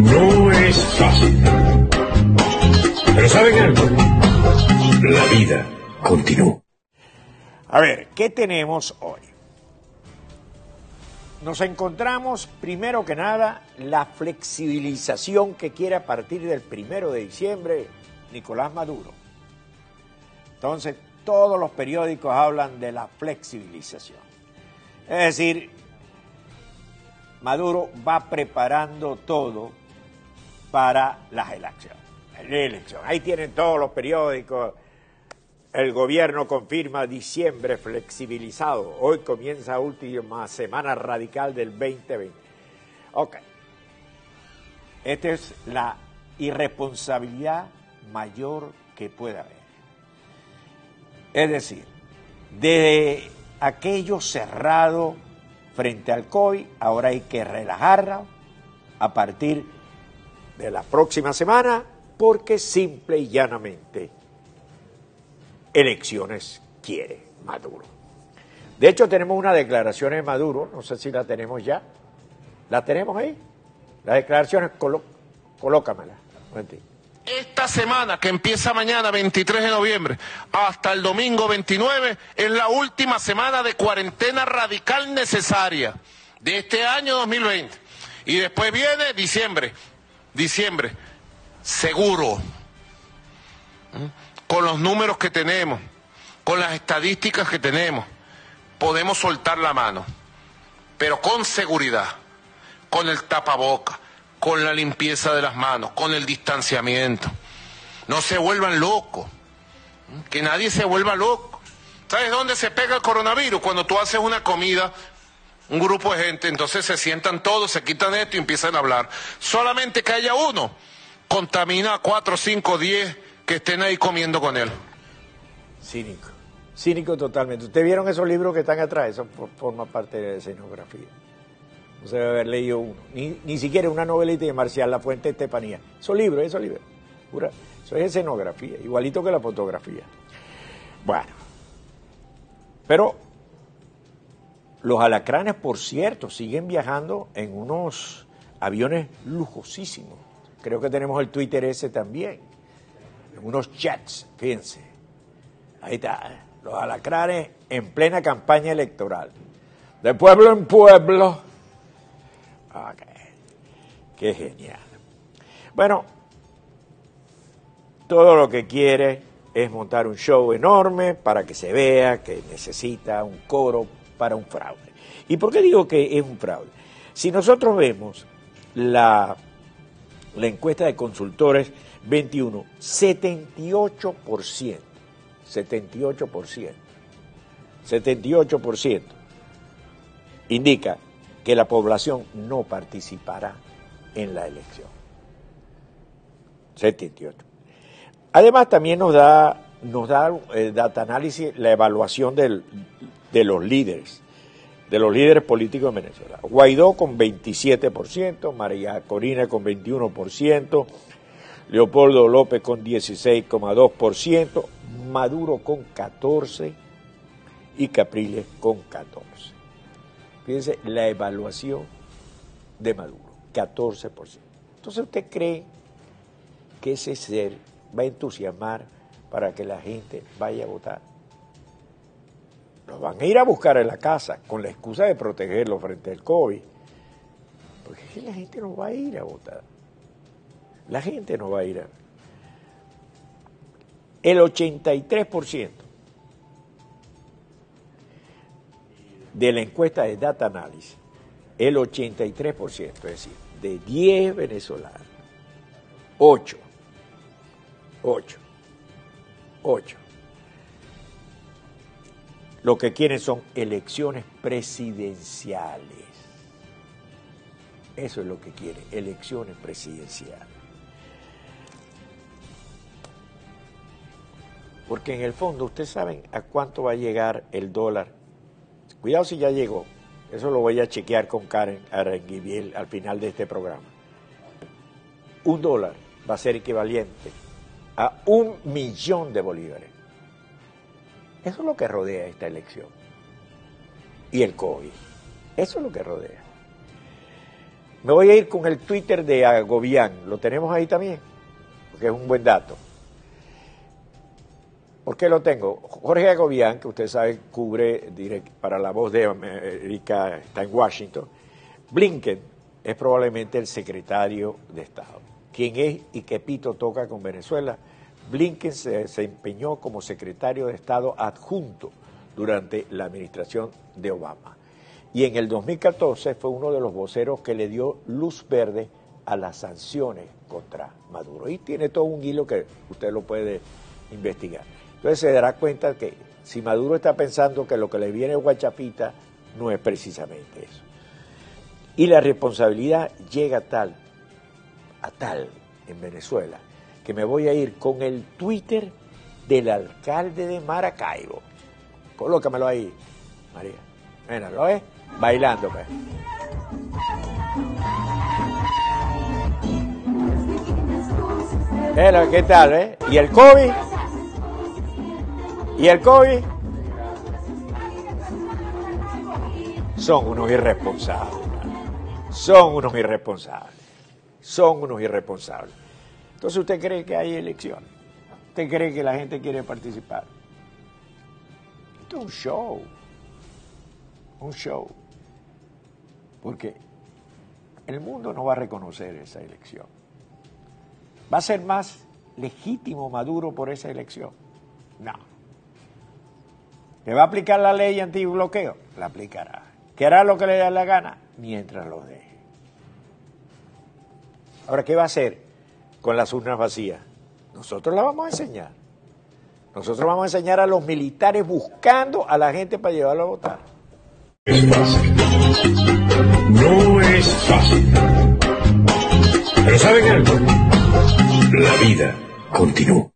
No es fácil. Pero ¿saben algo? La vida continúa. A ver, ¿qué tenemos hoy? Nos encontramos, primero que nada, la flexibilización que quiere a partir del primero de diciembre Nicolás Maduro. Entonces, todos los periódicos hablan de la flexibilización. Es decir, Maduro va preparando todo para las elecciones. Elección. Ahí tienen todos los periódicos. El gobierno confirma diciembre flexibilizado. Hoy comienza última semana radical del 2020. Ok. Esta es la irresponsabilidad mayor que pueda haber. Es decir, de aquello cerrado frente al COVID, ahora hay que relajarlo a partir de la próxima semana, porque simple y llanamente elecciones quiere Maduro. De hecho, tenemos una declaración de Maduro, no sé si la tenemos ya. ¿La tenemos ahí? La declaración, colo colócamela. Esta semana que empieza mañana 23 de noviembre hasta el domingo 29 es la última semana de cuarentena radical necesaria de este año 2020. Y después viene diciembre, diciembre, seguro, con los números que tenemos, con las estadísticas que tenemos, podemos soltar la mano, pero con seguridad, con el tapaboca, con la limpieza de las manos, con el distanciamiento. No se vuelvan locos, que nadie se vuelva loco. ¿Sabes dónde se pega el coronavirus? Cuando tú haces una comida, un grupo de gente, entonces se sientan todos, se quitan esto y empiezan a hablar. Solamente que haya uno, contamina a cuatro, cinco, diez que estén ahí comiendo con él. Cínico, cínico totalmente. ¿Ustedes vieron esos libros que están atrás? Eso forma parte de la escenografía. No se debe haber leído uno. Ni, ni siquiera una novelita de Marcial La Fuente Estefanía. Esos libros, esos libros. Pura, eso es escenografía, igualito que la fotografía. Bueno. Pero los alacranes, por cierto, siguen viajando en unos aviones lujosísimos. Creo que tenemos el Twitter ese también. En unos jets, fíjense. Ahí está. Los alacranes en plena campaña electoral. De pueblo en pueblo Ok. Qué genial. Bueno, todo lo que quiere es montar un show enorme para que se vea que necesita un coro para un fraude. ¿Y por qué digo que es un fraude? Si nosotros vemos la, la encuesta de consultores 21, 78%, 78%, 78% indica que la población no participará en la elección. 78. Además, también nos da, nos da el data análisis la evaluación del, de los líderes, de los líderes políticos de Venezuela. Guaidó con 27%, María Corina con 21%, Leopoldo López con 16,2%, Maduro con 14% y Capriles con 14%. Fíjense la evaluación de Maduro, 14%. Entonces usted cree que ese ser va a entusiasmar para que la gente vaya a votar. Los van a ir a buscar en la casa con la excusa de protegerlo frente al COVID. Porque la gente no va a ir a votar. La gente no va a ir a... El 83% de la encuesta de Data Analysis, el 83%, es decir, de 10 venezolanos, 8, 8, 8, lo que quieren son elecciones presidenciales. Eso es lo que quieren, elecciones presidenciales. Porque en el fondo, ustedes saben a cuánto va a llegar el dólar Cuidado si ya llegó. Eso lo voy a chequear con Karen Aranguibiel al final de este programa. Un dólar va a ser equivalente a un millón de bolívares. Eso es lo que rodea esta elección. Y el COVID. Eso es lo que rodea. Me voy a ir con el Twitter de Agobián. ¿Lo tenemos ahí también? Porque es un buen dato. ¿Por qué lo tengo? Jorge Agobián, que usted sabe cubre para la voz de América, está en Washington. Blinken es probablemente el secretario de Estado. ¿Quién es y qué pito toca con Venezuela? Blinken se desempeñó como secretario de Estado adjunto durante la administración de Obama. Y en el 2014 fue uno de los voceros que le dio luz verde a las sanciones contra Maduro. Y tiene todo un hilo que usted lo puede investigar. Entonces se dará cuenta que si Maduro está pensando que lo que le viene a Guachapita no es precisamente eso. Y la responsabilidad llega tal, a tal en Venezuela, que me voy a ir con el Twitter del alcalde de Maracaibo. Colócamelo ahí, María. Mira, ¿lo ves? Bailando, pues. ¿Qué tal, eh? ¿Y el COVID? ¿Y el COVID? Son unos irresponsables. Son unos irresponsables. Son unos irresponsables. Entonces, ¿usted cree que hay elecciones? ¿Usted cree que la gente quiere participar? Esto es un show. Un show. Porque el mundo no va a reconocer esa elección. ¿Va a ser más legítimo Maduro por esa elección? No. ¿Le va a aplicar la ley antibloqueo? La aplicará. ¿Qué hará lo que le dé la gana? Mientras lo deje. Ahora, ¿qué va a hacer con las urnas vacías? Nosotros la vamos a enseñar. Nosotros vamos a enseñar a los militares buscando a la gente para llevarlo a votar. Es fácil. No es fácil. Pero ¿saben algo? La vida continúa.